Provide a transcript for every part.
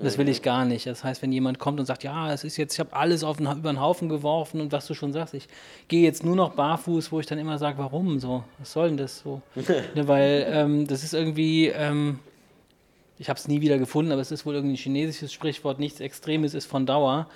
Das will ich gar nicht. Das heißt, wenn jemand kommt und sagt, ja, es ist jetzt, ich habe alles auf den, über den Haufen geworfen und was du schon sagst, ich gehe jetzt nur noch barfuß, wo ich dann immer sage, warum so? Was soll denn das so? ne, weil ähm, das ist irgendwie, ähm, ich habe es nie wieder gefunden, aber es ist wohl irgendwie ein chinesisches Sprichwort, nichts Extremes ist von Dauer.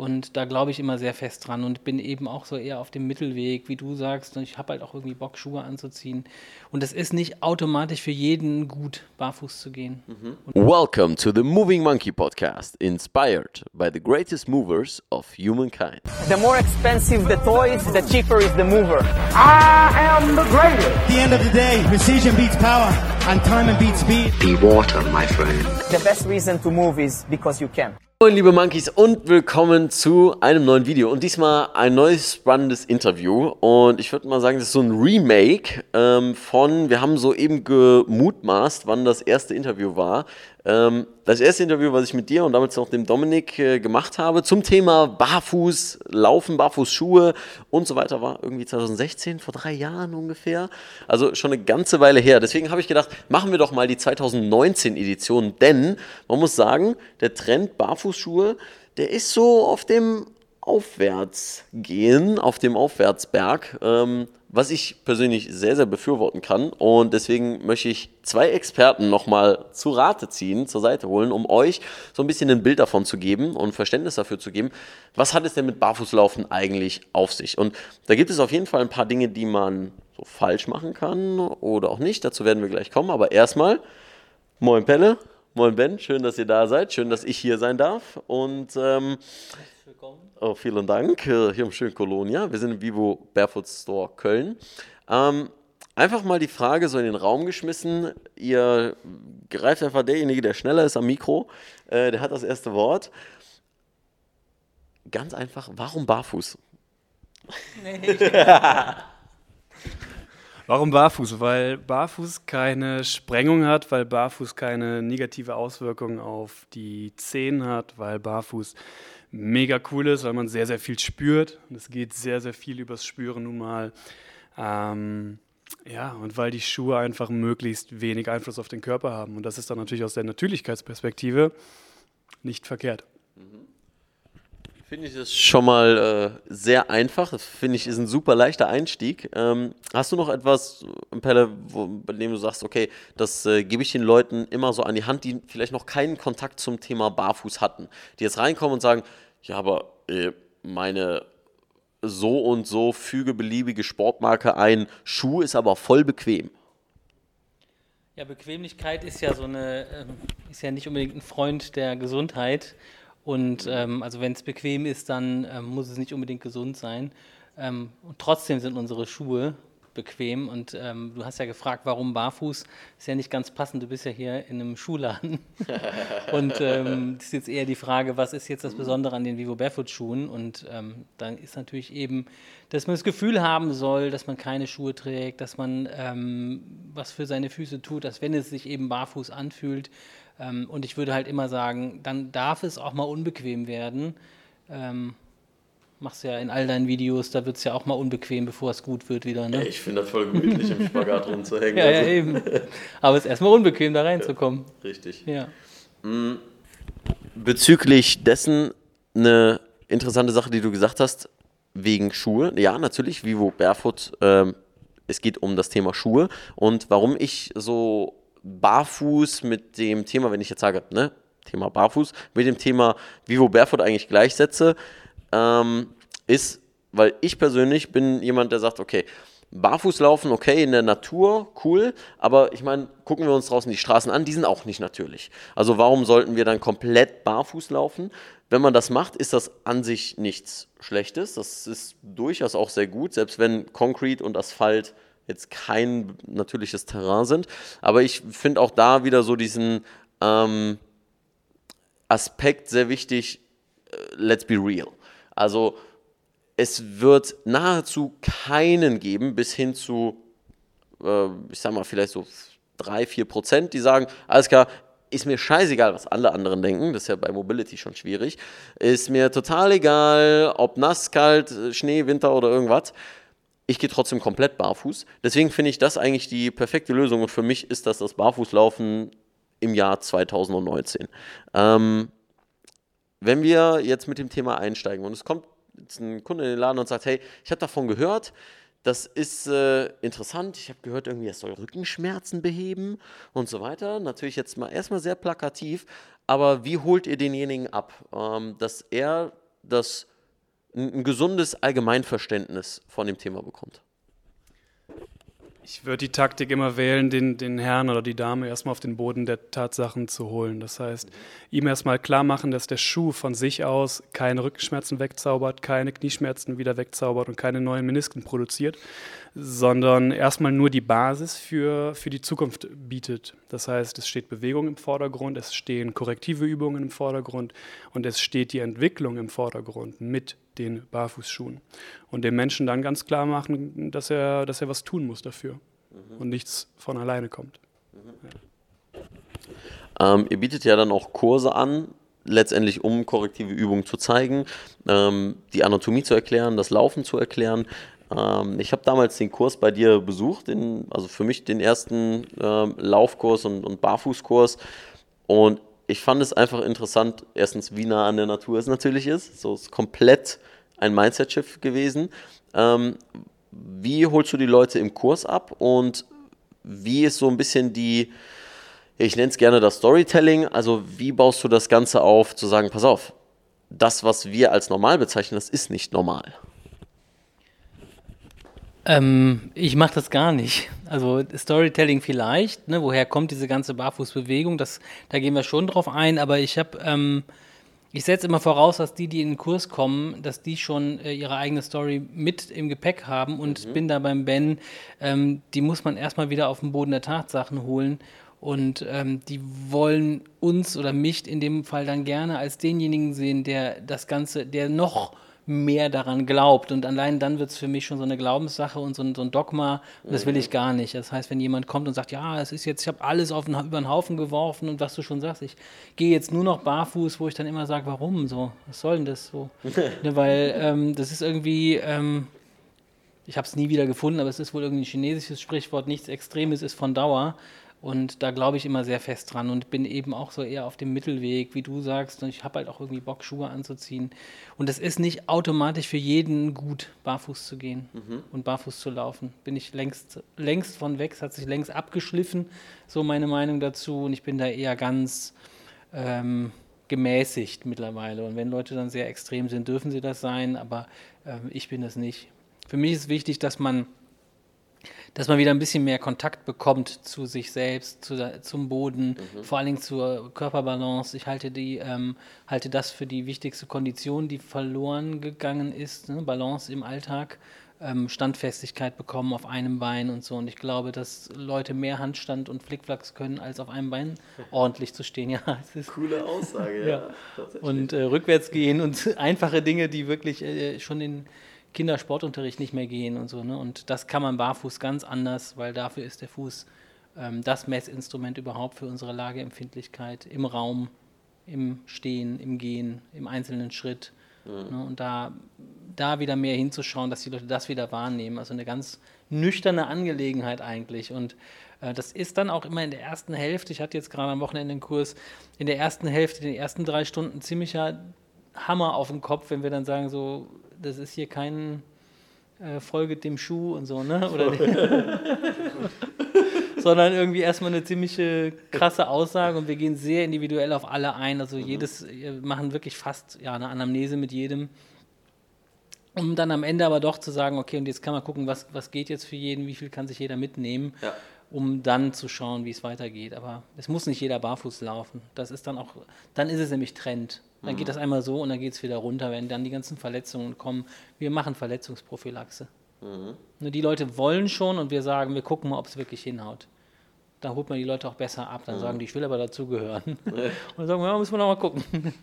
Und da glaube ich immer sehr fest dran und bin eben auch so eher auf dem Mittelweg, wie du sagst. Und ich habe halt auch irgendwie Bock, Schuhe anzuziehen. Und es ist nicht automatisch für jeden gut, barfuß zu gehen. Mhm. Welcome to the Moving Monkey Podcast, inspired by the greatest movers of humankind. The more expensive the toys, the cheaper is the mover. I am the greatest. At the end of the day, precision beats power and time beats speed. Be water, my friend. The best reason to move is because you can. Moin liebe Monkeys und willkommen zu einem neuen Video und diesmal ein neues spannendes Interview und ich würde mal sagen, das ist so ein Remake ähm, von, wir haben soeben gemutmaßt, wann das erste Interview war. Ähm, das erste Interview, was ich mit dir und damit auch dem Dominik äh, gemacht habe zum Thema Barfuß, Laufen, Barfußschuhe und so weiter war irgendwie 2016, vor drei Jahren ungefähr. Also schon eine ganze Weile her. Deswegen habe ich gedacht, machen wir doch mal die 2019 Edition, denn man muss sagen, der Trend Barfußschuhe, der ist so auf dem Aufwärtsgehen, auf dem Aufwärtsberg. Ähm, was ich persönlich sehr, sehr befürworten kann. Und deswegen möchte ich zwei Experten nochmal zu Rate ziehen, zur Seite holen, um euch so ein bisschen ein Bild davon zu geben und Verständnis dafür zu geben, was hat es denn mit Barfußlaufen eigentlich auf sich? Und da gibt es auf jeden Fall ein paar Dinge, die man so falsch machen kann oder auch nicht. Dazu werden wir gleich kommen. Aber erstmal, moin Pelle, moin Ben, schön, dass ihr da seid, schön, dass ich hier sein darf. Und ähm, Oh, vielen Dank. Äh, hier im schönen Kolonia. Wir sind im Vivo Barefoot Store Köln. Ähm, einfach mal die Frage so in den Raum geschmissen. Ihr greift einfach derjenige, der schneller ist am Mikro. Äh, der hat das erste Wort. Ganz einfach, warum barfuß? Nee. warum barfuß? Weil barfuß keine Sprengung hat, weil barfuß keine negative Auswirkungen auf die Zehen hat, weil barfuß mega cool ist, weil man sehr, sehr viel spürt. Und es geht sehr, sehr viel übers Spüren nun mal. Ähm, ja, und weil die Schuhe einfach möglichst wenig Einfluss auf den Körper haben. Und das ist dann natürlich aus der Natürlichkeitsperspektive nicht verkehrt. Finde ich das schon mal äh, sehr einfach. Das finde ich ist ein super leichter Einstieg. Ähm, hast du noch etwas, Pelle, wo, bei dem du sagst, okay, das äh, gebe ich den Leuten immer so an die Hand, die vielleicht noch keinen Kontakt zum Thema Barfuß hatten, die jetzt reinkommen und sagen, ja, aber äh, meine so und so füge beliebige Sportmarke ein, Schuh ist aber voll bequem. Ja, Bequemlichkeit ist ja so eine, ähm, ist ja nicht unbedingt ein Freund der Gesundheit. Und ähm, also wenn es bequem ist, dann ähm, muss es nicht unbedingt gesund sein. Ähm, und trotzdem sind unsere Schuhe bequem. Und ähm, du hast ja gefragt, warum barfuß? Ist ja nicht ganz passend. Du bist ja hier in einem Schuhladen. und ähm, das ist jetzt eher die Frage, was ist jetzt das Besondere an den Vivo Barefoot Schuhen? Und ähm, dann ist natürlich eben, dass man das Gefühl haben soll, dass man keine Schuhe trägt, dass man was für seine Füße tut, dass wenn es sich eben barfuß anfühlt, und ich würde halt immer sagen, dann darf es auch mal unbequem werden. Ähm, machst ja in all deinen Videos, da wird es ja auch mal unbequem, bevor es gut wird wieder. Ne? ich finde das voll gemütlich, im Spagat rumzuhängen. ja, also. ja, eben. Aber es ist erstmal unbequem, da reinzukommen. Ja, richtig. Ja. Mm, bezüglich dessen eine interessante Sache, die du gesagt hast, wegen Schuhe. Ja, natürlich, Vivo Barefoot. Ähm, es geht um das Thema Schuhe und warum ich so barfuß mit dem Thema, wenn ich jetzt sage, ne, Thema barfuß, mit dem Thema Vivo Barefoot eigentlich gleichsetze, ähm, ist, weil ich persönlich bin jemand, der sagt, okay, Barfuß laufen, okay, in der Natur, cool, aber ich meine, gucken wir uns draußen die Straßen an, die sind auch nicht natürlich. Also warum sollten wir dann komplett barfuß laufen? Wenn man das macht, ist das an sich nichts Schlechtes. Das ist durchaus auch sehr gut, selbst wenn Concrete und Asphalt jetzt kein natürliches Terrain sind. Aber ich finde auch da wieder so diesen ähm, Aspekt sehr wichtig, äh, let's be real. Also es wird nahezu keinen geben, bis hin zu, äh, ich sag mal, vielleicht so drei, vier Prozent, die sagen, alles klar, ist mir scheißegal, was alle anderen denken, das ist ja bei Mobility schon schwierig, ist mir total egal, ob nass, kalt, Schnee, Winter oder irgendwas ich gehe trotzdem komplett barfuß. Deswegen finde ich das eigentlich die perfekte Lösung und für mich ist das das Barfußlaufen im Jahr 2019. Ähm, wenn wir jetzt mit dem Thema einsteigen und es kommt jetzt ein Kunde in den Laden und sagt, hey, ich habe davon gehört, das ist äh, interessant, ich habe gehört, irgendwie, es soll Rückenschmerzen beheben und so weiter. Natürlich jetzt mal erstmal sehr plakativ, aber wie holt ihr denjenigen ab, ähm, dass er das ein, gesundes Allgemeinverständnis von dem Thema bekommt? Ich würde die Taktik immer wählen, den, den Herrn oder die Dame erstmal auf den Boden der Tatsachen zu holen. Das heißt, ihm erstmal klar machen, dass der Schuh von sich aus keine Rückenschmerzen wegzaubert, keine Knieschmerzen wieder wegzaubert und keine neuen Menisken produziert, sondern erstmal nur die Basis für, für die Zukunft bietet. Das heißt, es steht Bewegung im Vordergrund, es stehen korrektive Übungen im Vordergrund und es steht die Entwicklung im Vordergrund mit den Barfußschuhen. Und dem Menschen dann ganz klar machen, dass er, dass er was tun muss dafür mhm. und nichts von alleine kommt. Mhm. Ja. Ähm, ihr bietet ja dann auch Kurse an, letztendlich um korrektive Übungen zu zeigen, ähm, die Anatomie zu erklären, das Laufen zu erklären. Ähm, ich habe damals den Kurs bei dir besucht, den, also für mich den ersten ähm, Laufkurs und, und Barfußkurs. Und ich fand es einfach interessant, erstens, wie nah an der Natur es natürlich ist. So ist komplett ein Mindset-Shift gewesen. Ähm, wie holst du die Leute im Kurs ab und wie ist so ein bisschen die, ich nenne es gerne das Storytelling, also wie baust du das Ganze auf, zu sagen, pass auf, das, was wir als normal bezeichnen, das ist nicht normal. Ähm, ich mache das gar nicht. Also Storytelling vielleicht, ne? woher kommt diese ganze Barfußbewegung, das, da gehen wir schon drauf ein, aber ich habe, ähm, ich setze immer voraus, dass die, die in den Kurs kommen, dass die schon äh, ihre eigene Story mit im Gepäck haben und mhm. bin da beim Ben, ähm, die muss man erstmal wieder auf den Boden der Tatsachen holen und ähm, die wollen uns oder mich in dem Fall dann gerne als denjenigen sehen, der das Ganze, der noch mehr daran glaubt. Und allein dann wird es für mich schon so eine Glaubenssache und so ein, so ein Dogma. Und das will ich gar nicht. Das heißt, wenn jemand kommt und sagt, ja, es ist jetzt, ich habe alles auf den, über den Haufen geworfen und was du schon sagst, ich gehe jetzt nur noch barfuß, wo ich dann immer sage, warum so? Was soll denn das so? ne, weil ähm, das ist irgendwie. Ähm, ich habe es nie wieder gefunden, aber es ist wohl irgendwie ein chinesisches Sprichwort, nichts Extremes ist von Dauer. Und da glaube ich immer sehr fest dran und bin eben auch so eher auf dem Mittelweg, wie du sagst. Und ich habe halt auch irgendwie Bock, Schuhe anzuziehen. Und es ist nicht automatisch für jeden gut, barfuß zu gehen mhm. und barfuß zu laufen. Bin ich längst, längst von weg, es hat sich längst abgeschliffen, so meine Meinung dazu. Und ich bin da eher ganz ähm, gemäßigt mittlerweile. Und wenn Leute dann sehr extrem sind, dürfen sie das sein, aber ähm, ich bin das nicht. Für mich ist wichtig, dass man dass man wieder ein bisschen mehr Kontakt bekommt zu sich selbst, zu, zum Boden, mhm. vor allen Dingen zur Körperbalance. Ich halte, die, ähm, halte das für die wichtigste Kondition, die verloren gegangen ist. Ne? Balance im Alltag, ähm, Standfestigkeit bekommen auf einem Bein und so. Und ich glaube, dass Leute mehr Handstand und Flickflacks können, als auf einem Bein ordentlich zu stehen. Ja, es ist Coole Aussage, ja. ja. Und äh, rückwärts gehen und einfache Dinge, die wirklich äh, schon in Kindersportunterricht nicht mehr gehen und so. Ne? Und das kann man barfuß ganz anders, weil dafür ist der Fuß ähm, das Messinstrument überhaupt für unsere Lageempfindlichkeit im Raum, im Stehen, im Gehen, im einzelnen Schritt. Mhm. Ne? Und da, da wieder mehr hinzuschauen, dass die Leute das wieder wahrnehmen. Also eine ganz nüchterne Angelegenheit eigentlich. Und äh, das ist dann auch immer in der ersten Hälfte, ich hatte jetzt gerade am Wochenende einen Kurs, in der ersten Hälfte, in den ersten drei Stunden ziemlicher Hammer auf dem Kopf, wenn wir dann sagen, so, das ist hier kein äh, Folge dem Schuh und so, ne? Oder sondern irgendwie erstmal eine ziemliche krasse Aussage und wir gehen sehr individuell auf alle ein. Also mhm. jedes, wir machen wirklich fast ja, eine Anamnese mit jedem. Um dann am Ende aber doch zu sagen, okay, und jetzt kann man gucken, was, was geht jetzt für jeden, wie viel kann sich jeder mitnehmen. Ja um dann zu schauen, wie es weitergeht. Aber es muss nicht jeder barfuß laufen. Das ist dann auch, dann ist es nämlich Trend. Dann mhm. geht das einmal so und dann geht es wieder runter, wenn dann die ganzen Verletzungen kommen. Wir machen Verletzungsprophylaxe. Mhm. Nur die Leute wollen schon und wir sagen, wir gucken mal, ob es wirklich hinhaut. Da holt man die Leute auch besser ab. Dann mhm. sagen die, ich will aber dazugehören. und dann sagen wir, ja, müssen wir noch mal gucken.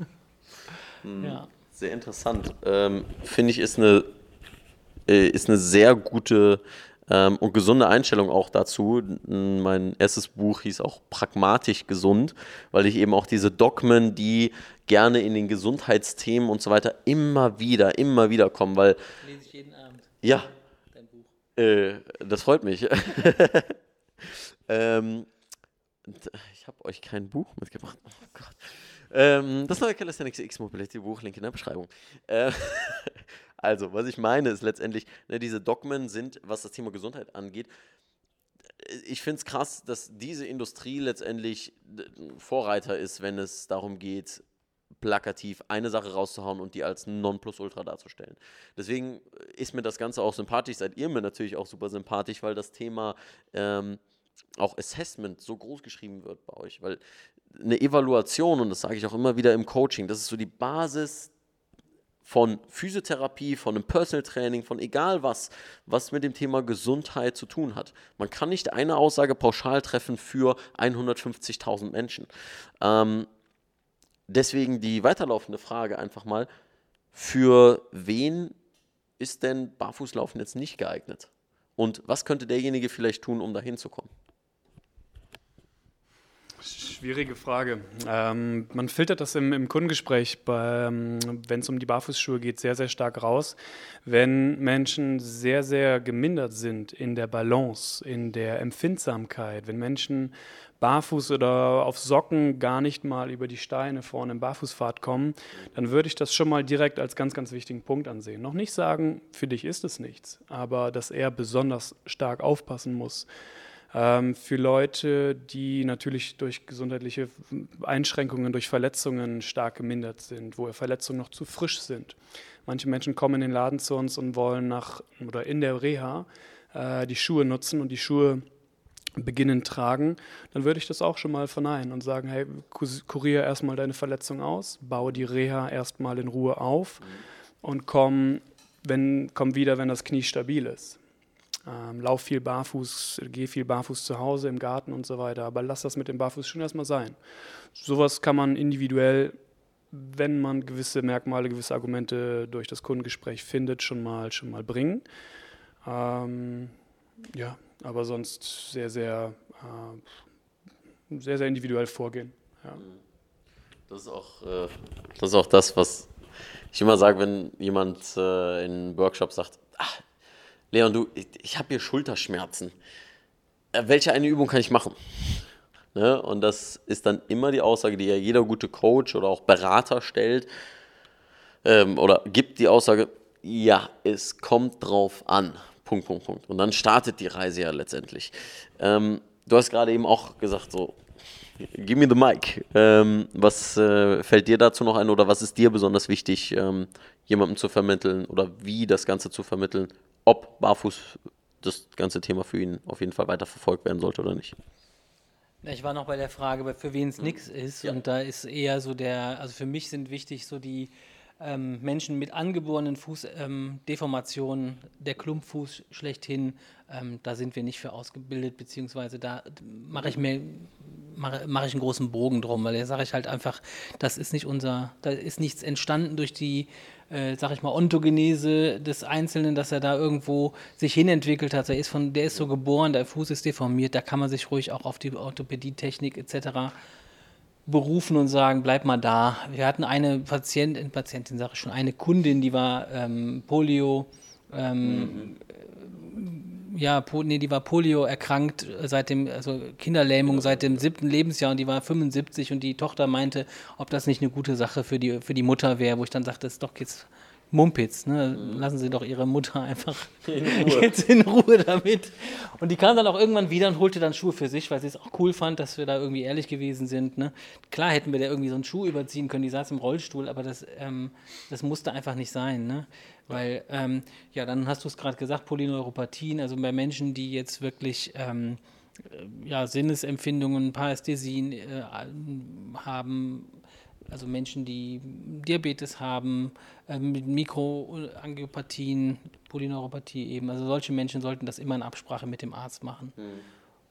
Mhm. ja. Sehr interessant. Ähm, Finde ich, ist eine, äh, ist eine sehr gute ähm, und gesunde Einstellung auch dazu. Mein erstes Buch hieß auch Pragmatisch gesund, weil ich eben auch diese Dogmen, die gerne in den Gesundheitsthemen und so weiter immer wieder, immer wieder kommen, weil. Lese ich jeden Abend. Ja. Dein Buch. Äh, das freut mich. ähm, Ich habe euch kein Buch mitgebracht. Oh Gott. Ähm, das neue Calisthenics X Mobility Buch, Link in der Beschreibung. Äh, also, was ich meine, ist letztendlich, ne, diese Dogmen sind, was das Thema Gesundheit angeht, ich finde es krass, dass diese Industrie letztendlich Vorreiter ist, wenn es darum geht, plakativ eine Sache rauszuhauen und die als Nonplusultra darzustellen. Deswegen ist mir das Ganze auch sympathisch. Seid ihr mir natürlich auch super sympathisch, weil das Thema ähm, auch Assessment so groß geschrieben wird bei euch. Weil eine Evaluation, und das sage ich auch immer wieder im Coaching, das ist so die Basis von Physiotherapie, von einem Personal Training, von egal was, was mit dem Thema Gesundheit zu tun hat. Man kann nicht eine Aussage pauschal treffen für 150.000 Menschen. Ähm, deswegen die weiterlaufende Frage einfach mal, für wen ist denn Barfußlaufen jetzt nicht geeignet? Und was könnte derjenige vielleicht tun, um da hinzukommen? Schwierige Frage. Ähm, man filtert das im, im Kundengespräch, ähm, wenn es um die Barfußschuhe geht, sehr, sehr stark raus. Wenn Menschen sehr, sehr gemindert sind in der Balance, in der Empfindsamkeit, wenn Menschen barfuß oder auf Socken gar nicht mal über die Steine vorne im Barfußpfad kommen, dann würde ich das schon mal direkt als ganz, ganz wichtigen Punkt ansehen. Noch nicht sagen, für dich ist es nichts, aber dass er besonders stark aufpassen muss ähm, für Leute, die natürlich durch gesundheitliche Einschränkungen, durch Verletzungen stark gemindert sind, wo Verletzungen noch zu frisch sind. Manche Menschen kommen in den Laden zu uns und wollen nach oder in der Reha äh, die Schuhe nutzen und die Schuhe beginnen tragen, dann würde ich das auch schon mal verneinen und sagen, hey, kurier erstmal deine Verletzung aus, baue die Reha erstmal in Ruhe auf und komm, wenn, komm wieder, wenn das Knie stabil ist. Ähm, lauf viel barfuß, geh viel barfuß zu Hause im Garten und so weiter. Aber lass das mit dem Barfuß schon erstmal sein. Sowas kann man individuell, wenn man gewisse Merkmale, gewisse Argumente durch das Kundengespräch findet, schon mal, schon mal bringen. Ähm, ja, aber sonst sehr, sehr, äh, sehr, sehr individuell vorgehen. Ja. Das ist auch, äh, das ist auch das, was ich immer sage, wenn jemand äh, in Workshops sagt, ach, Leon, du, ich, ich habe hier Schulterschmerzen. Äh, welche eine Übung kann ich machen? Ne? Und das ist dann immer die Aussage, die ja jeder gute Coach oder auch Berater stellt ähm, oder gibt die Aussage, ja, es kommt drauf an. Punkt, Punkt, Punkt. Und dann startet die Reise ja letztendlich. Ähm, du hast gerade eben auch gesagt, so, give me the mic. Ähm, was äh, fällt dir dazu noch ein oder was ist dir besonders wichtig, ähm, jemandem zu vermitteln oder wie das Ganze zu vermitteln, ob barfuß das ganze Thema für ihn auf jeden Fall weiter verfolgt werden sollte oder nicht. Ich war noch bei der Frage, für wen es mhm. nichts ist. Ja. Und da ist eher so der, also für mich sind wichtig so die ähm, Menschen mit angeborenen Fußdeformationen, ähm, der Klumpfuß schlechthin, ähm, da sind wir nicht für ausgebildet, beziehungsweise da mache ich mir mache, mache ich einen großen Bogen drum, weil da sage ich halt einfach, das ist nicht unser, da ist nichts entstanden durch die, äh, sag ich mal, Ontogenese des Einzelnen, dass er da irgendwo sich hinentwickelt hat. Der ist, von, der ist so geboren, der Fuß ist deformiert, da kann man sich ruhig auch auf die Orthopädie-Technik etc berufen und sagen, bleib mal da. Wir hatten eine Patientin, Patientin sage ich schon, eine Kundin, die war ähm, Polio, ähm, mhm. Ja, nee, die war Polio erkrankt seit dem, also Kinderlähmung seit dem siebten Lebensjahr und die war 75 und die Tochter meinte, ob das nicht eine gute Sache für die, für die Mutter wäre, wo ich dann sagte, das ist doch jetzt Mumpitz, ne? lassen Sie doch Ihre Mutter einfach in jetzt in Ruhe damit. Und die kam dann auch irgendwann wieder und holte dann Schuhe für sich, weil sie es auch cool fand, dass wir da irgendwie ehrlich gewesen sind. Ne? Klar hätten wir da irgendwie so einen Schuh überziehen können, die saß im Rollstuhl, aber das, ähm, das musste einfach nicht sein. Ne? Weil, ähm, ja, dann hast du es gerade gesagt, Polyneuropathien, also bei Menschen, die jetzt wirklich ähm, äh, ja, Sinnesempfindungen, Parästhesien äh, haben, also Menschen, die Diabetes haben, äh, mit Mikroangiopathien, Polyneuropathie eben. Also solche Menschen sollten das immer in Absprache mit dem Arzt machen. Mhm.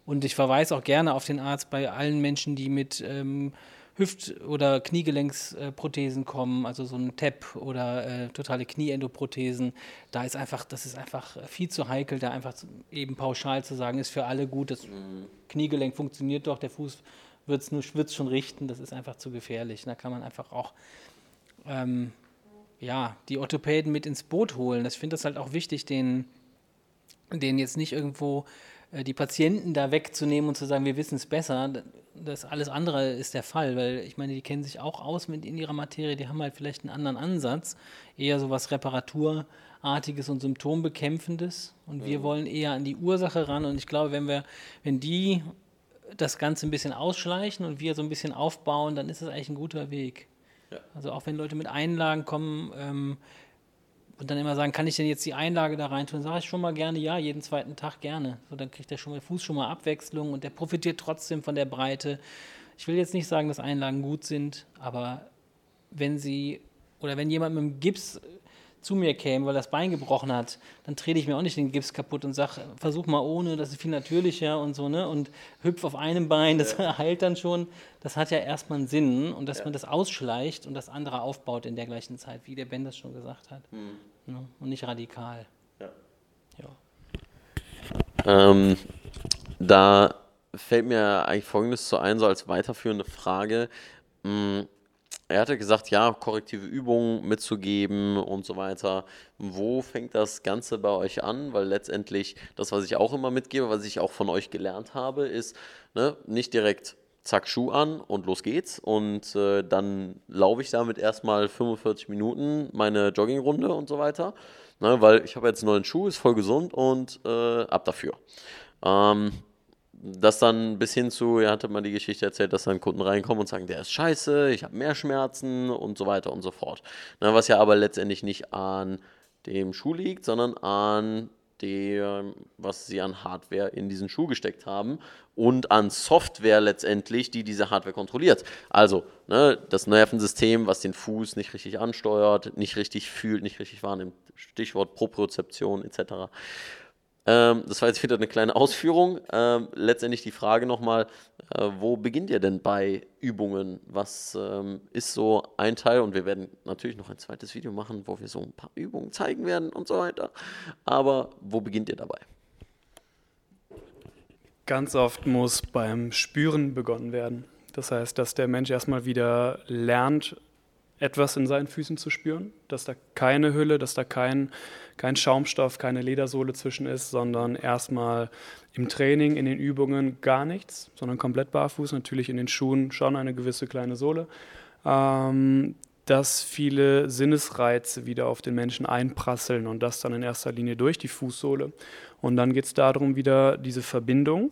Und ich verweise auch gerne auf den Arzt bei allen Menschen, die mit ähm, Hüft- oder Kniegelenksprothesen kommen, also so ein TEP oder äh, totale Knieendoprothesen. Da ist einfach, das ist einfach viel zu heikel, da einfach eben pauschal zu sagen, ist für alle gut, das mhm. Kniegelenk funktioniert doch, der Fuß wird es wird's schon richten, das ist einfach zu gefährlich. Da kann man einfach auch ähm, ja, die Orthopäden mit ins Boot holen. Ich finde das halt auch wichtig, den, den jetzt nicht irgendwo äh, die Patienten da wegzunehmen und zu sagen, wir wissen es besser, das alles andere ist der Fall, weil ich meine, die kennen sich auch aus mit in ihrer Materie, die haben halt vielleicht einen anderen Ansatz, eher so was Reparaturartiges und Symptombekämpfendes. Und wir wollen eher an die Ursache ran. Und ich glaube, wenn wir, wenn die das Ganze ein bisschen ausschleichen und wir so ein bisschen aufbauen, dann ist das eigentlich ein guter Weg. Also auch wenn Leute mit Einlagen kommen ähm, und dann immer sagen, kann ich denn jetzt die Einlage da rein tun, sage ich schon mal gerne ja, jeden zweiten Tag gerne. So, dann kriegt der schon mal Fuß schon mal Abwechslung und der profitiert trotzdem von der Breite. Ich will jetzt nicht sagen, dass Einlagen gut sind, aber wenn sie oder wenn jemand mit dem Gips zu mir käme, weil das Bein gebrochen hat, dann trete ich mir auch nicht den Gips kaputt und sage, versuch mal ohne, das ist viel natürlicher und so, ne? Und hüpf auf einem Bein, das ja. heilt dann schon. Das hat ja erstmal einen Sinn und dass ja. man das ausschleicht und das andere aufbaut in der gleichen Zeit, wie der Ben das schon gesagt hat. Mhm. Ne? Und nicht radikal. Ja. ja. Ähm, da fällt mir eigentlich Folgendes zu ein, so als weiterführende Frage. Hm, er hatte gesagt, ja, korrektive Übungen mitzugeben und so weiter. Wo fängt das Ganze bei euch an? Weil letztendlich das, was ich auch immer mitgebe, was ich auch von euch gelernt habe, ist ne, nicht direkt zack, Schuh an und los geht's. Und äh, dann laufe ich damit erstmal 45 Minuten meine Joggingrunde und so weiter. Ne, weil ich habe jetzt einen neuen Schuh, ist voll gesund und äh, ab dafür. Ähm, das dann bis hin zu, er hatte mal die Geschichte erzählt, dass dann Kunden reinkommen und sagen, der ist scheiße, ich habe mehr Schmerzen und so weiter und so fort. Na, was ja aber letztendlich nicht an dem Schuh liegt, sondern an dem, was sie an Hardware in diesen Schuh gesteckt haben und an Software letztendlich, die diese Hardware kontrolliert. Also ne, das Nervensystem, was den Fuß nicht richtig ansteuert, nicht richtig fühlt, nicht richtig wahrnimmt. Stichwort Propriozeption etc. Ähm, das war jetzt wieder eine kleine Ausführung. Ähm, letztendlich die Frage nochmal, äh, wo beginnt ihr denn bei Übungen? Was ähm, ist so ein Teil? Und wir werden natürlich noch ein zweites Video machen, wo wir so ein paar Übungen zeigen werden und so weiter. Aber wo beginnt ihr dabei? Ganz oft muss beim Spüren begonnen werden. Das heißt, dass der Mensch erstmal wieder lernt, etwas in seinen Füßen zu spüren, dass da keine Hülle, dass da kein, kein Schaumstoff, keine Ledersohle zwischen ist, sondern erstmal im Training, in den Übungen gar nichts, sondern komplett barfuß, natürlich in den Schuhen schon eine gewisse kleine Sohle, ähm, dass viele Sinnesreize wieder auf den Menschen einprasseln und das dann in erster Linie durch die Fußsohle. Und dann geht es darum, wieder diese Verbindung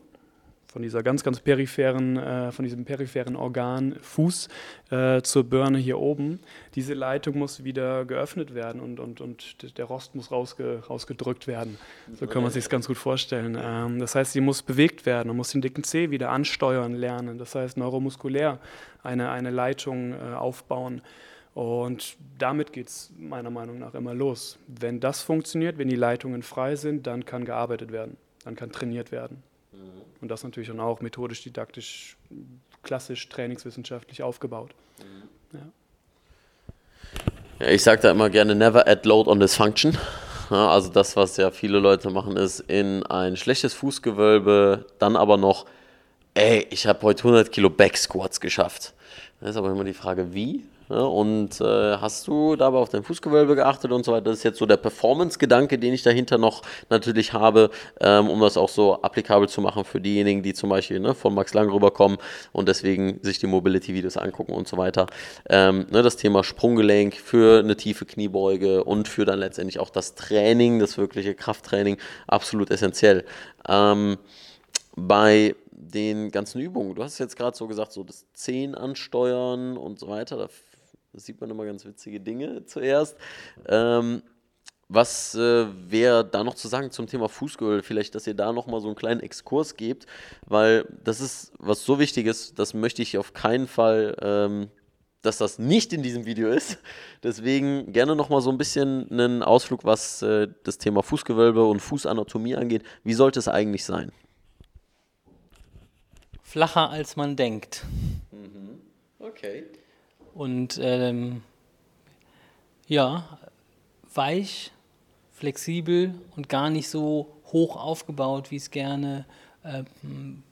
von dieser ganz, ganz peripheren, äh, von diesem peripheren Organ Fuß äh, zur Birne hier oben. Diese Leitung muss wieder geöffnet werden und, und, und der Rost muss rausge, rausgedrückt werden. So kann man sich ganz gut vorstellen. Ähm, das heißt, sie muss bewegt werden. Man muss den dicken C wieder ansteuern lernen. Das heißt, neuromuskulär eine, eine Leitung äh, aufbauen. Und damit geht es meiner Meinung nach immer los. Wenn das funktioniert, wenn die Leitungen frei sind, dann kann gearbeitet werden, dann kann trainiert werden. Und das natürlich dann auch methodisch, didaktisch, klassisch, trainingswissenschaftlich aufgebaut. Mhm. Ja. ja. ich sage da immer gerne, never add load on dysfunction. Ja, also das, was ja viele Leute machen, ist in ein schlechtes Fußgewölbe, dann aber noch, ey, ich habe heute 100 Kilo Back Squats geschafft. Da ist aber immer die Frage, wie? Ja, und äh, hast du dabei auf dein Fußgewölbe geachtet und so weiter? Das ist jetzt so der Performance-Gedanke, den ich dahinter noch natürlich habe, ähm, um das auch so applikabel zu machen für diejenigen, die zum Beispiel ne, von Max Lang rüberkommen und deswegen sich die Mobility-Videos angucken und so weiter. Ähm, ne, das Thema Sprunggelenk für eine tiefe Kniebeuge und für dann letztendlich auch das Training, das wirkliche Krafttraining, absolut essentiell. Ähm, bei den ganzen Übungen, du hast jetzt gerade so gesagt, so das Zehen ansteuern und so weiter, da da sieht man immer ganz witzige Dinge zuerst. Ähm, was äh, wäre da noch zu sagen zum Thema Fußgewölbe? Vielleicht, dass ihr da nochmal so einen kleinen Exkurs gebt, weil das ist was so Wichtiges, das möchte ich auf keinen Fall, ähm, dass das nicht in diesem Video ist. Deswegen gerne nochmal so ein bisschen einen Ausflug, was äh, das Thema Fußgewölbe und Fußanatomie angeht. Wie sollte es eigentlich sein? Flacher als man denkt. Mhm. Okay. Und ähm, ja, weich, flexibel und gar nicht so hoch aufgebaut, wie es gerne äh,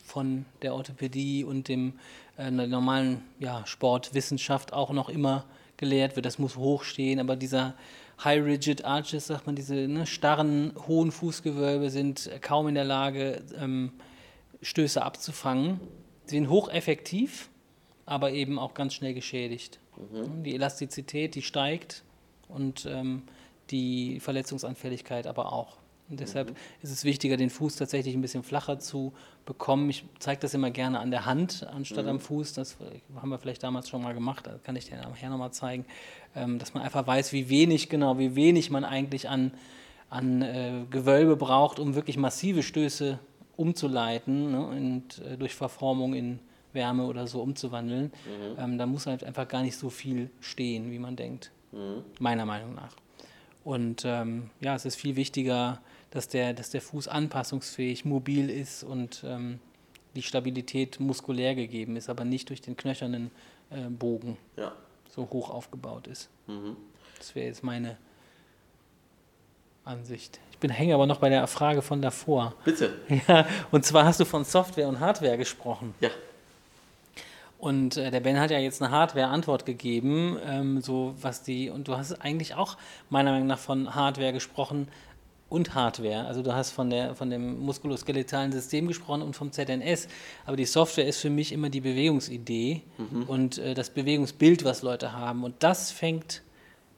von der Orthopädie und dem äh, normalen ja, Sportwissenschaft auch noch immer gelehrt wird, das muss hoch stehen, aber dieser High Rigid Arches, sagt man, diese ne, starren, hohen Fußgewölbe sind kaum in der Lage, ähm, Stöße abzufangen. Sie sind hocheffektiv, aber eben auch ganz schnell geschädigt. Die Elastizität, die steigt und ähm, die Verletzungsanfälligkeit aber auch. Und deshalb ist es wichtiger, den Fuß tatsächlich ein bisschen flacher zu bekommen. Ich zeige das immer gerne an der Hand anstatt am Fuß. Das haben wir vielleicht damals schon mal gemacht. Das kann ich dir nachher nochmal zeigen. Ähm, dass man einfach weiß, wie wenig, genau, wie wenig man eigentlich an, an äh, Gewölbe braucht, um wirklich massive Stöße umzuleiten ne, und äh, durch Verformung in Wärme oder so umzuwandeln. Ähm, da muss halt einfach gar nicht so viel stehen, wie man denkt. Meiner Meinung nach. Und ähm, ja, es ist viel wichtiger, dass der, dass der Fuß anpassungsfähig, mobil ist und ähm, die Stabilität muskulär gegeben ist, aber nicht durch den knöchernen äh, Bogen Ja. so hoch aufgebaut ist. Das wäre jetzt meine Ansicht. Ich bin hänge aber noch bei der Frage von davor. Bitte. Ja, und zwar hast du von Software und Hardware gesprochen. Ja. Und äh, der Ben hat ja jetzt eine Hardware-Antwort gegeben, ähm, so was die, und du hast eigentlich auch meiner Meinung nach von Hardware gesprochen und Hardware. Also du hast von, der, von dem muskuloskeletalen System gesprochen und vom ZNS. Aber die Software ist für mich immer die Bewegungsidee und äh, das Bewegungsbild, was Leute haben. Und das fängt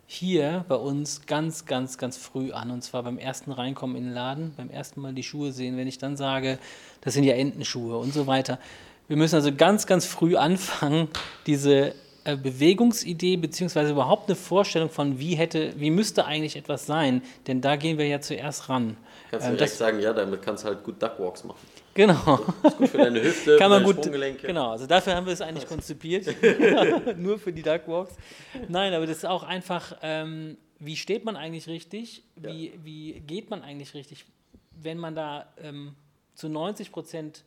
hier bei uns ganz, ganz, ganz früh an. Und zwar beim ersten Reinkommen in den Laden, beim ersten Mal die Schuhe sehen, wenn ich dann sage, das sind ja Entenschuhe und so weiter. Wir müssen also ganz, ganz früh anfangen, diese äh, Bewegungsidee beziehungsweise überhaupt eine Vorstellung von, wie hätte, wie müsste eigentlich etwas sein, denn da gehen wir ja zuerst ran. Kannst du Ähm, direkt das, sagen, ja, damit kannst du halt gut Duckwalks machen. genau. Ist gut für deine Hüfte, Kann man deine gut, genau, also dafür haben wir es eigentlich konzipiert, nur für die Duckwalks. Nein, aber das ist auch einfach, ähm, wie steht man eigentlich richtig, wie, wie geht man eigentlich richtig, wenn man da ähm, zu 90 Prozent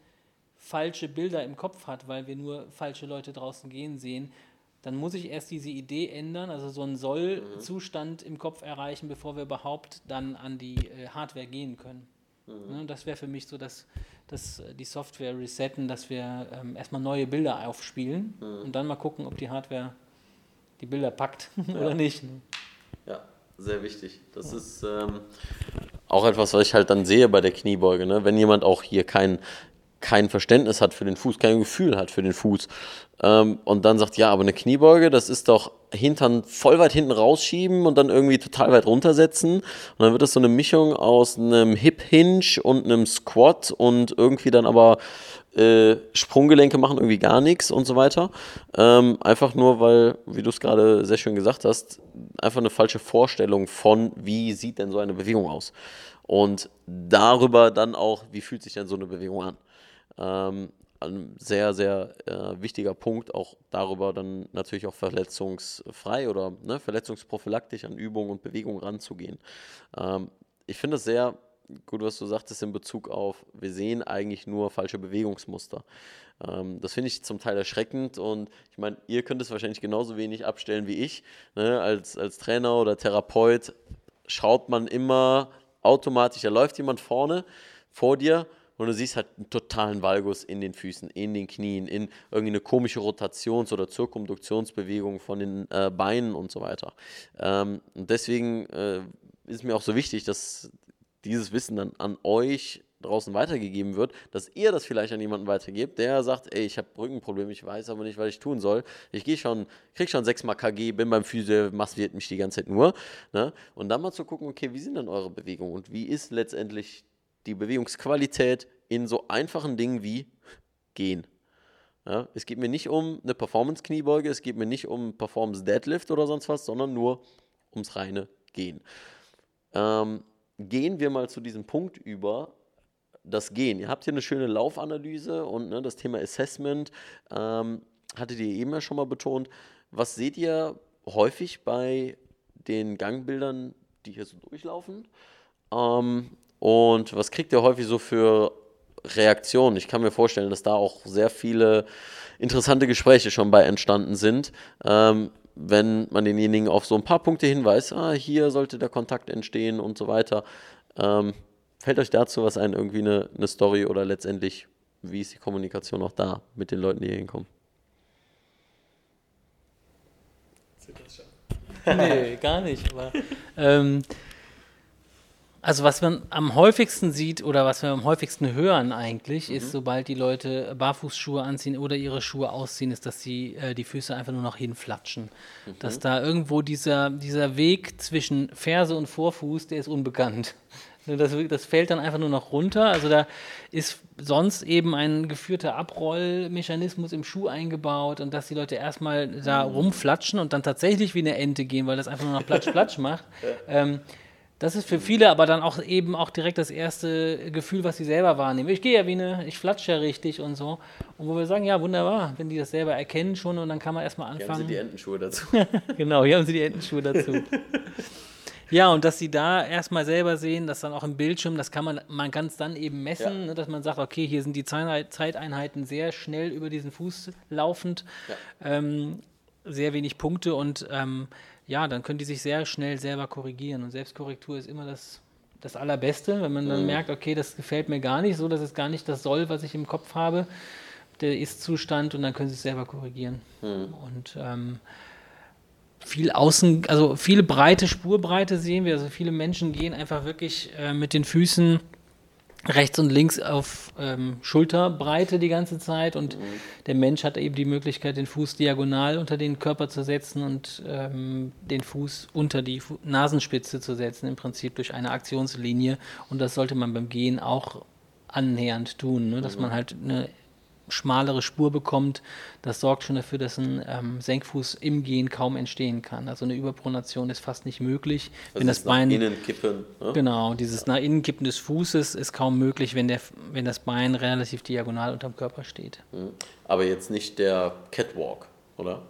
falsche Bilder im Kopf hat, weil wir nur falsche Leute draußen gehen sehen, dann muss ich erst diese Idee ändern, also so einen Soll-Zustand im Kopf erreichen, bevor wir überhaupt dann an die äh, Hardware gehen können. Ne, das wäre für mich so, dass, dass äh, die Software resetten, dass wir ähm, erstmal neue Bilder aufspielen und dann mal gucken, ob die Hardware die Bilder packt oder nicht. ne? Ja, sehr wichtig. Das ist ähm, auch etwas, was ich halt dann sehe bei der Kniebeuge. Ne? Wenn jemand auch hier kein, kein Verständnis hat für den Fuß, kein Gefühl hat für den Fuß ähm, und dann sagt, ja, aber eine Kniebeuge, das ist doch Hintern voll weit hinten rausschieben und dann irgendwie total weit runtersetzen. Und dann wird das so eine Mischung aus einem Hip Hinge und einem Squat und irgendwie dann aber äh, Sprunggelenke machen irgendwie gar nichts und so weiter. Ähm, einfach nur, weil, wie du es gerade sehr schön gesagt hast, einfach eine falsche Vorstellung von, wie sieht denn so eine Bewegung aus. Und darüber dann auch, wie fühlt sich denn so eine Bewegung an. Ähm, ein sehr, sehr äh, wichtiger Punkt, auch darüber dann natürlich auch verletzungsfrei oder ne, verletzungsprophylaktisch an Übungen und Bewegungen ranzugehen. Ähm, ich finde es sehr gut, was du sagtest in Bezug auf, wir sehen eigentlich nur falsche Bewegungsmuster. Ähm, das finde ich zum Teil erschreckend und ich meine, ihr könnt es wahrscheinlich genauso wenig abstellen wie ich. Ne? Als, als Trainer oder Therapeut schaut man immer automatisch, da läuft jemand vorne vor dir und du siehst halt einen totalen Valgus in den Füßen, in den Knien, in irgendeine komische Rotations- oder Zirkumduktionsbewegung von den äh, Beinen und so weiter. Ähm, und deswegen äh, ist mir auch so wichtig, dass dieses Wissen dann an euch draußen weitergegeben wird, dass ihr das vielleicht an jemanden weitergebt, der sagt, ey, ich habe Rückenprobleme, ich weiß aber nicht, was ich tun soll. Ich gehe schon, krieg schon sechsmal KG, bin beim Physio, massiert mich die ganze Zeit nur. Ne? Und dann mal zu gucken, okay, wie sind denn eure Bewegungen und wie ist letztendlich die Bewegungsqualität in so einfachen Dingen wie gehen. Ja, es geht mir nicht um eine Performance-Kniebeuge, es geht mir nicht um Performance-Deadlift oder sonst was, sondern nur ums reine Gehen. Ähm, gehen wir mal zu diesem Punkt über, das Gehen. Ihr habt hier eine schöne Laufanalyse und ne, das Thema Assessment ähm, hattet ihr eben ja schon mal betont. Was seht ihr häufig bei den Gangbildern, die hier so durchlaufen? Ähm, und was kriegt ihr häufig so für Reaktionen? Ich kann mir vorstellen, dass da auch sehr viele interessante Gespräche schon bei entstanden sind. Ähm, wenn man denjenigen auf so ein paar Punkte hinweist, ah, hier sollte der Kontakt entstehen und so weiter. Ähm, fällt euch dazu was ein, irgendwie eine, eine Story oder letztendlich, wie ist die Kommunikation auch da mit den Leuten, die hier hinkommen? nee, gar nicht. Aber, ähm, also was man am häufigsten sieht oder was wir am häufigsten hören eigentlich, ist, sobald die Leute Barfußschuhe anziehen oder ihre Schuhe ausziehen, ist, dass sie äh, die Füße einfach nur noch hinflatschen. Dass da irgendwo dieser, dieser Weg zwischen Ferse und Vorfuß, der ist unbekannt. Ne, Das, das fällt dann einfach nur noch runter. Also da ist sonst eben ein geführter Abrollmechanismus im Schuh eingebaut und dass die Leute erstmal da rumflatschen und dann tatsächlich wie eine Ente gehen, weil das einfach nur noch Platsch, Platsch macht. Ähm, das ist für viele aber dann auch eben auch direkt das erste Gefühl, was sie selber wahrnehmen. Ich gehe ja wie eine, ich flatsche ja richtig und so. Und wo wir sagen, ja, wunderbar, wenn die das selber erkennen schon und dann kann man erstmal Hier haben sie anfangen. die Entenschuhe dazu. Genau, hier haben sie die Entenschuhe dazu. Ja, und dass sie da erstmal selber sehen, dass dann auch im Bildschirm, das kann man, man kann es dann eben messen, Ja. ne, dass man sagt, okay, hier sind die Zeit- Zeiteinheiten sehr schnell über diesen Fuß laufend, ähm, sehr wenig Punkte und ähm, ja, dann können die sich sehr schnell selber korrigieren. Und Selbstkorrektur ist immer das, das Allerbeste, wenn man dann merkt, okay, das gefällt mir gar nicht so, das ist gar nicht das Soll, was ich im Kopf habe, der Ist-Zustand und dann können sie es selber korrigieren. Und ähm, viel außen, also viele breite Spurbreite sehen wir. Also viele Menschen gehen einfach wirklich äh, mit den Füßen rechts und links auf ähm, Schulterbreite die ganze Zeit und der Mensch hat eben die Möglichkeit, den Fuß diagonal unter den Körper zu setzen und ähm, den Fuß unter die Fu Nasenspitze zu setzen, im Prinzip durch eine Aktionslinie. Und das sollte man beim Gehen auch annähernd tun, ne? dass man halt eine schmalere Spur bekommt, das sorgt schon dafür, dass ein ähm, Senkfuß im Gehen kaum entstehen kann. Also eine Überpronation ist fast nicht möglich, wenn das ist nach Bein innen kippen. Ne? genau dieses nach innen kippen des Fußes ist kaum möglich, wenn der wenn das Bein relativ diagonal unterm Körper steht. Mhm. Aber jetzt nicht der Catwalk, oder?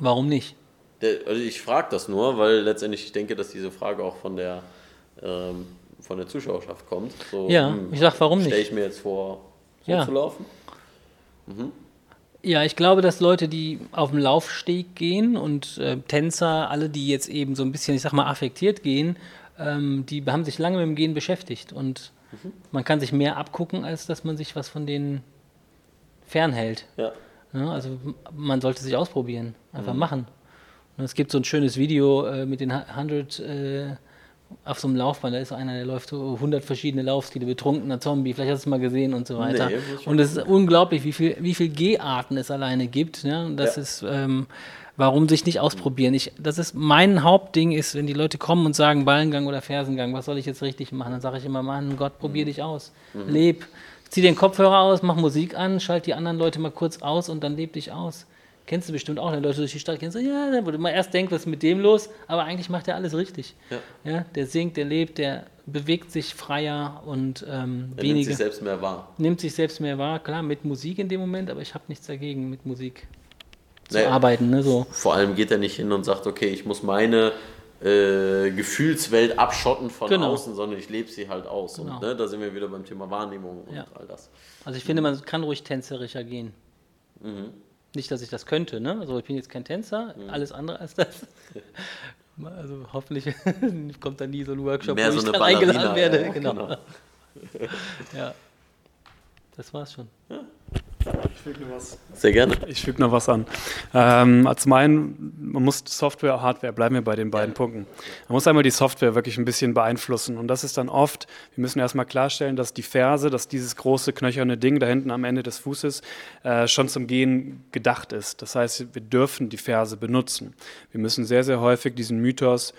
Warum nicht? Der, also ich frage das nur, weil letztendlich ich denke, dass diese Frage auch von der, ähm, von der Zuschauerschaft kommt. So, Ja, hm, ich sag, warum Stelle nicht? ich mir jetzt vor, so Ja. zu laufen? Ja, ich glaube, dass Leute, die auf dem Laufsteg gehen und äh, Tänzer, alle, die jetzt eben so ein bisschen, ich sag mal, affektiert gehen, ähm, die haben sich lange mit dem Gehen beschäftigt und man kann sich mehr abgucken, als dass man sich was von denen fernhält. Ja. Ja, also m- man sollte sich ausprobieren, einfach machen. Und es gibt so ein schönes Video äh, mit den 100 äh, auf so einem Laufband, da ist so einer, der läuft so 100 verschiedene Laufstile, betrunkener Zombie, vielleicht hast du es mal gesehen und so weiter. Nee, und es ist unglaublich, wie viel, wie viel G-Arten es alleine gibt. Und das Ja. ist, ähm, warum sich nicht ausprobieren? Ich, das ist mein Hauptding ist, wenn die Leute kommen und sagen Ballengang oder Fersengang, was soll ich jetzt richtig machen? Dann sage ich immer, Mann, Gott, probier dich aus. Leb. Zieh den Kopfhörer aus, mach Musik an, schalt die anderen Leute mal kurz aus und dann leb dich aus. Kennst du bestimmt auch, wenn Leute durch die Stadt gehen, so, ja, wo du mal erst denkst, was ist mit dem los, aber eigentlich macht er alles richtig. Ja. Ja, der singt, der lebt, der bewegt sich freier und ähm, Er nimmt weniger sich selbst mehr wahr. nimmt sich selbst mehr wahr, klar, mit Musik in dem Moment, aber ich habe nichts dagegen, mit Musik zu Naja, arbeiten. Ne, so. Vor allem geht er nicht hin und sagt, okay, ich muss meine äh, Gefühlswelt abschotten von Genau. außen, sondern ich lebe sie halt aus. Genau. Und ne, da sind wir wieder beim Thema Wahrnehmung und Ja. all das. Also ich finde, man kann ruhig tänzerischer gehen. Mhm. Nicht, dass ich das könnte, ne? Also ich bin jetzt kein Tänzer, Mhm. alles andere als das. Also hoffentlich kommt da nie so ein Workshop, Mehr wo so ich dann eingeladen werde. ja, genau. genau. ja. Das war's schon. Sehr gerne. Ich füge noch was an. Ähm, zum einen, man muss Software, Hardware, bleiben wir bei den beiden Punkten. Man muss einmal die Software wirklich ein bisschen beeinflussen. Und das ist dann oft, wir müssen erstmal klarstellen, dass die Ferse, dass dieses große knöcherne Ding da hinten am Ende des Fußes äh, schon zum Gehen gedacht ist. Das heißt, wir dürfen die Ferse benutzen. Wir müssen sehr, sehr häufig diesen Mythos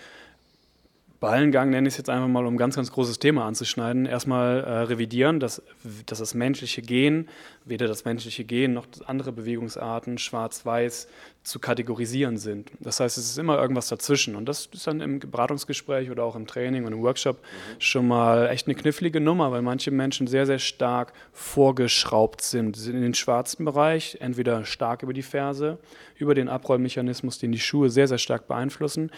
Ballengang nenne ich es jetzt einfach mal, um ein ganz, ganz großes Thema anzuschneiden. Erstmal äh, revidieren, dass, dass das menschliche Gehen, weder das menschliche Gehen noch andere Bewegungsarten, schwarz-weiß, zu kategorisieren sind. Das heißt, es ist immer irgendwas dazwischen. Und das ist dann im Beratungsgespräch oder auch im Training und im Workshop schon mal echt eine knifflige Nummer, weil manche Menschen sehr, sehr stark vorgeschraubt sind. Sie sind in den schwarzen Bereich, entweder stark über die Ferse, über den Abrollmechanismus, den die Schuhe sehr, sehr stark beeinflussen,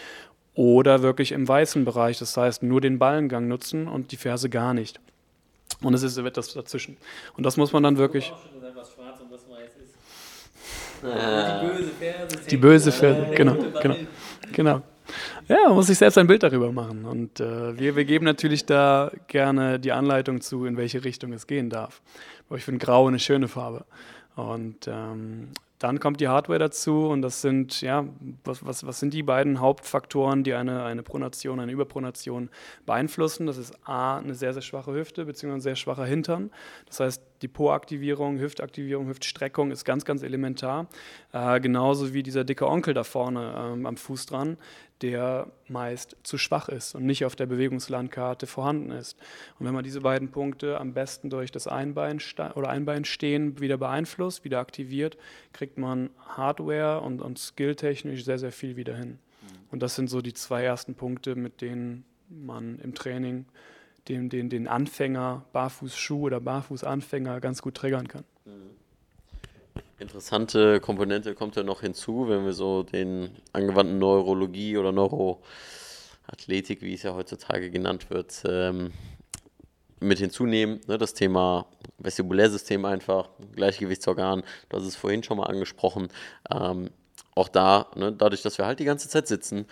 oder wirklich im weißen Bereich, das heißt nur den Ballengang nutzen und die Ferse gar nicht. Und es ist etwas dazwischen. Und das muss man dann wirklich. Die böse Ferse, genau, genau, genau. Ja, man muss sich selbst ein Bild darüber machen. Und äh, wir, wir geben natürlich da gerne die Anleitung zu, in welche Richtung es gehen darf. Aber ich finde Grau eine schöne Farbe. Und ähm, dann kommt die Hardware dazu und das sind, ja, was, was, was sind die beiden Hauptfaktoren, die eine, eine Pronation, eine Überpronation beeinflussen? Das ist A, eine sehr, sehr schwache Hüfte bzw. ein sehr schwacher Hintern. Das heißt, die Po-Aktivierung, Hüftaktivierung, Hüftstreckung ist ganz, ganz elementar. Äh, genauso wie dieser dicke Onkel da vorne ähm, am Fuß dran, der meist zu schwach ist und nicht auf der Bewegungslandkarte vorhanden ist. Und wenn man diese beiden Punkte am besten durch das Einbein oder Einbeinstehen wieder beeinflusst, wieder aktiviert, kriegt man Hardware und, und skilltechnisch sehr, sehr viel wieder hin. Und das sind so die zwei ersten Punkte, mit denen man im Training den, den, den Anfänger, Barfußschuh oder Barfußanfänger ganz gut triggern kann. Interessante Komponente kommt ja noch hinzu, wenn wir so den angewandten Neurologie oder Neuroathletik, wie es ja heutzutage genannt wird, ähm, mit hinzunehmen. Ne, das Thema Vestibulärsystem einfach, Gleichgewichtsorgan, hast es vorhin schon mal angesprochen. Ähm, auch da, ne, dadurch, dass wir halt die ganze Zeit sitzen,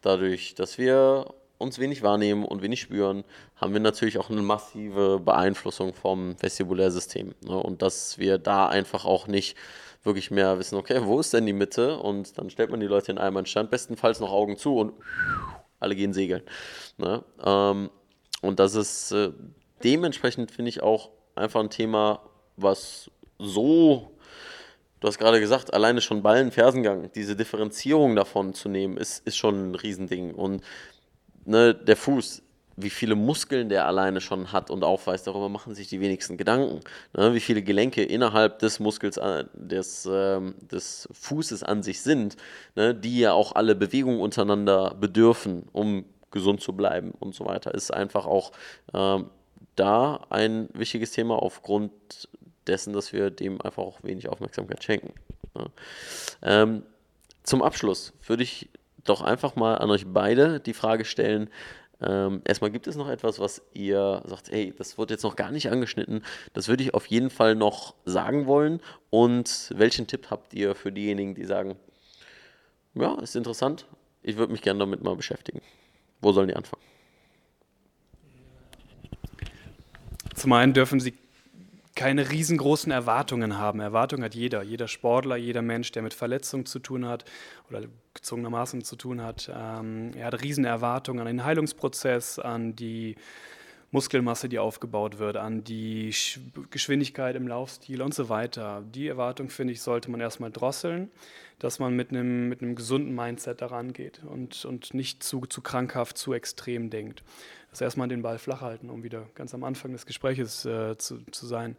dadurch, dass wir uns wenig wahrnehmen und wenig spüren, haben wir natürlich auch eine massive Beeinflussung vom Vestibulärsystem. Ne? Und dass wir da einfach auch nicht wirklich mehr wissen, okay, wo ist denn die Mitte? Und dann stellt man die Leute in einem Stand, bestenfalls noch Augen zu und alle gehen segeln. Ne? Ähm, und das ist äh, dementsprechend, finde ich, auch einfach ein Thema, was so Du hast gerade gesagt, alleine schon Ballen-Fersengang, diese Differenzierung davon zu nehmen, ist, ist schon ein Riesending. Und ne, der Fuß, wie viele Muskeln der alleine schon hat und aufweist, darüber machen sich die wenigsten Gedanken. Ne, wie viele Gelenke innerhalb des Muskels, äh, des, ähm, des Fußes an sich sind, ne, die ja auch alle Bewegungen untereinander bedürfen, um gesund zu bleiben und so weiter, ist einfach auch ähm, da ein wichtiges Thema aufgrund dessen, dass wir dem einfach auch wenig Aufmerksamkeit schenken. Ja. Ähm, zum Abschluss würde ich doch einfach mal an euch beide die Frage stellen. Ähm, erstmal gibt es noch etwas, was ihr sagt, hey, das wird jetzt noch gar nicht angeschnitten. Das würde ich auf jeden Fall noch sagen wollen. Und welchen Tipp habt ihr für diejenigen, die sagen, ja, ist interessant, ich würde mich gerne damit mal beschäftigen. Wo sollen die anfangen? Zum einen dürfen sie keine riesengroßen Erwartungen haben. Erwartungen hat jeder, jeder Sportler, jeder Mensch, der mit Verletzungen zu tun hat oder gezwungenermaßen zu tun hat. Ähm, er hat riesen Erwartungen an den Heilungsprozess, an die Muskelmasse, die aufgebaut wird, an die Geschwindigkeit im Laufstil und so weiter. Die Erwartung, finde ich, sollte man erstmal drosseln, dass man mit einem, mit gesunden Mindset daran geht und, und nicht zu, zu krankhaft, zu extrem denkt also erstmal den Ball flach halten, um wieder ganz am Anfang des Gespräches äh, zu, zu sein.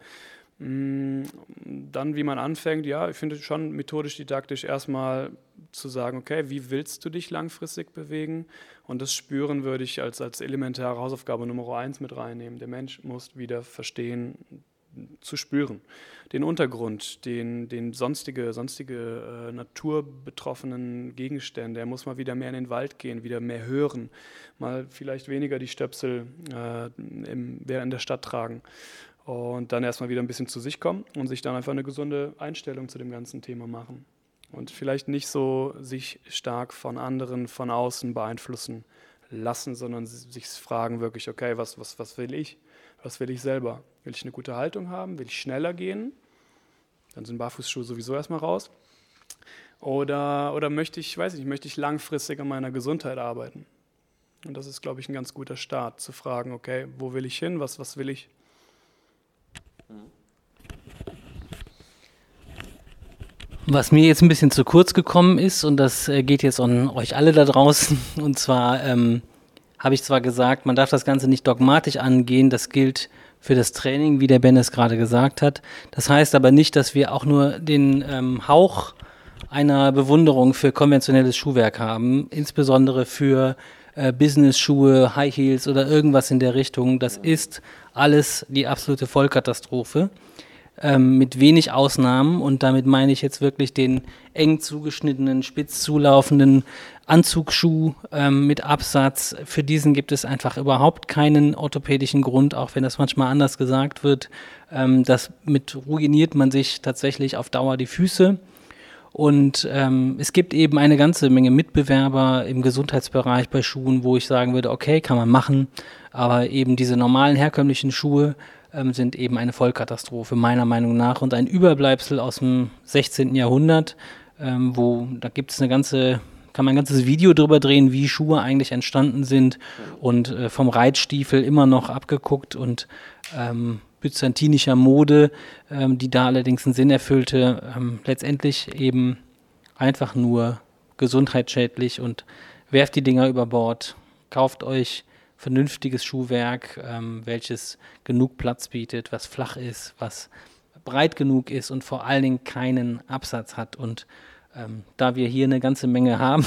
Mm, dann, wie man anfängt, ja, ich finde schon methodisch, didaktisch erstmal zu sagen, okay, wie willst du dich langfristig bewegen? Und das Spüren würde ich als, als elementare Hausaufgabe Nummer eins mit reinnehmen. Der Mensch muss wieder verstehen, zu spüren. Den Untergrund, den, den sonstige, sonstige äh, naturbetroffenen Gegenstände. Er muss mal wieder mehr in den Wald gehen, wieder mehr hören, mal vielleicht weniger die Stöpsel äh, im, in der Stadt tragen. Und dann erstmal wieder ein bisschen zu sich kommen und sich dann einfach eine gesunde Einstellung zu dem ganzen Thema machen. Und vielleicht nicht so sich stark von anderen von außen beeinflussen lassen, sondern sich fragen wirklich, okay, was, was, was will ich? Was will ich selber? Will ich eine gute Haltung haben? Will ich schneller gehen? Dann sind Barfußschuhe sowieso erstmal raus. Oder, oder möchte ich, weiß ich möchte ich langfristig an meiner Gesundheit arbeiten? Und das ist, glaube ich, ein ganz guter Start, zu fragen, okay, wo will ich hin? Was, was will ich? Was mir jetzt ein bisschen zu kurz gekommen ist, und das äh, geht jetzt an euch alle da draußen, und zwar ähm, habe ich zwar gesagt, man darf das Ganze nicht dogmatisch angehen, das gilt für das Training, wie der Ben es gerade gesagt hat. Das heißt aber nicht, dass wir auch nur den ähm, Hauch einer Bewunderung für konventionelles Schuhwerk haben, insbesondere für äh, Business-Schuhe, High Heels oder irgendwas in der Richtung. Das ist alles die absolute Vollkatastrophe ähm, mit wenig Ausnahmen und damit meine ich jetzt wirklich den eng zugeschnittenen, spitz zulaufenden Anzugsschuh ähm, mit Absatz. Für diesen gibt es einfach überhaupt keinen orthopädischen Grund, auch wenn das manchmal anders gesagt wird. Ähm, das mit ruiniert man sich tatsächlich auf Dauer die Füße. Und ähm, es gibt eben eine ganze Menge Mitbewerber im Gesundheitsbereich bei Schuhen, wo ich sagen würde, okay, kann man machen, aber eben diese normalen herkömmlichen Schuhe ähm, sind eben eine Vollkatastrophe, meiner Meinung nach, und ein Überbleibsel aus dem 16. Jahrhundert, ähm, wo da gibt es eine ganze kann man ein ganzes Video drüber drehen, wie Schuhe eigentlich entstanden sind und äh, vom Reitstiefel immer noch abgeguckt und ähm, byzantinischer Mode, ähm, die da allerdings einen Sinn erfüllte, ähm, letztendlich eben einfach nur gesundheitsschädlich und werft die Dinger über Bord, kauft euch vernünftiges Schuhwerk, ähm, welches genug Platz bietet, was flach ist, was breit genug ist und vor allen Dingen keinen Absatz hat und ähm, da wir hier eine ganze Menge haben,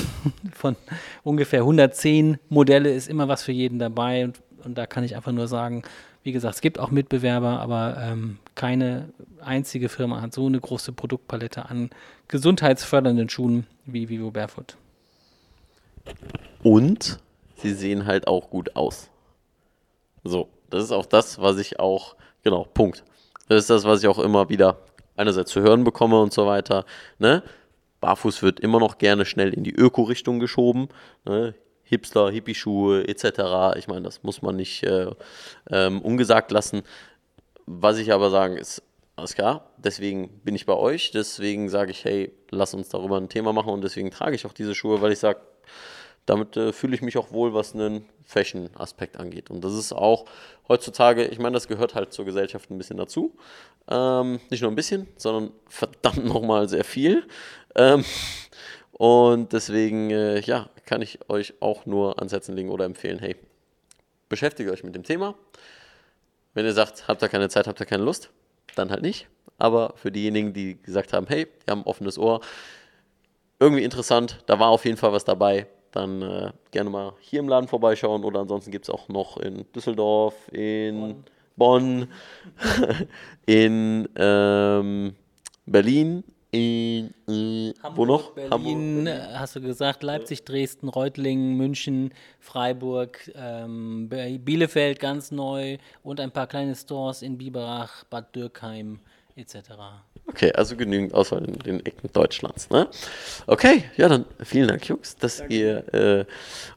von ungefähr 110 Modelle ist immer was für jeden dabei. Und, und da kann ich einfach nur sagen, wie gesagt, es gibt auch Mitbewerber, aber ähm, keine einzige Firma hat so eine große Produktpalette an gesundheitsfördernden Schuhen wie Vivo Barefoot. Und sie sehen halt auch gut aus. So, das ist auch das, was ich auch, genau, Punkt. Das ist das, was ich auch immer wieder einerseits zu hören bekomme und so weiter. Ne? Barfuß wird immer noch gerne schnell in die Öko-Richtung geschoben. Ne? Hipster, Hippie-Schuhe etc. Ich meine, das muss man nicht äh, ähm, ungesagt lassen. Was ich aber sagen ist, alles klar, deswegen bin ich bei euch, deswegen sage ich, hey, lass uns darüber ein Thema machen und deswegen trage ich auch diese Schuhe, weil ich sage, damit äh, fühle ich mich auch wohl, was einen Fashion-Aspekt angeht. Und das ist auch heutzutage, ich meine, das gehört halt zur Gesellschaft ein bisschen dazu. Ähm, nicht nur ein bisschen, sondern verdammt nochmal sehr viel. Ähm, und deswegen, äh, ja, kann ich euch auch nur ans Herzen legen oder empfehlen, hey, beschäftigt euch mit dem Thema. Wenn ihr sagt, habt ihr keine Zeit, habt ihr keine Lust, dann halt nicht. Aber für diejenigen, die gesagt haben, hey, die haben ein offenes Ohr, irgendwie interessant, da war auf jeden Fall was dabei, dann äh, gerne mal hier im Laden vorbeischauen oder ansonsten gibt es auch noch in Düsseldorf, in Bonn, Bonn in ähm, Berlin, in, äh, Hamburg, wo noch? Berlin, Hamburg. äh, hast du gesagt, Leipzig, Dresden, Reutlingen, München, Freiburg, ähm, Bielefeld ganz neu und ein paar kleine Stores in Biberach, Bad Dürkheim etc. Okay, also genügend Auswahl in den Ecken Deutschlands. Ne? Okay, ja, dann vielen Dank, Jungs, dass ihr äh,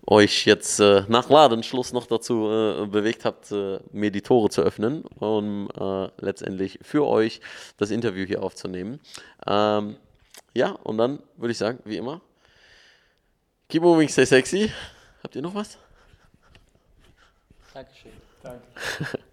euch jetzt äh, nach Ladenschluss noch dazu äh, bewegt habt, äh, mir die Tore zu öffnen, um äh, letztendlich für euch das Interview hier aufzunehmen. Ähm, ja, und dann würde ich sagen, wie immer, keep moving, stay sexy. Habt ihr noch was? Dankeschön. Schuh.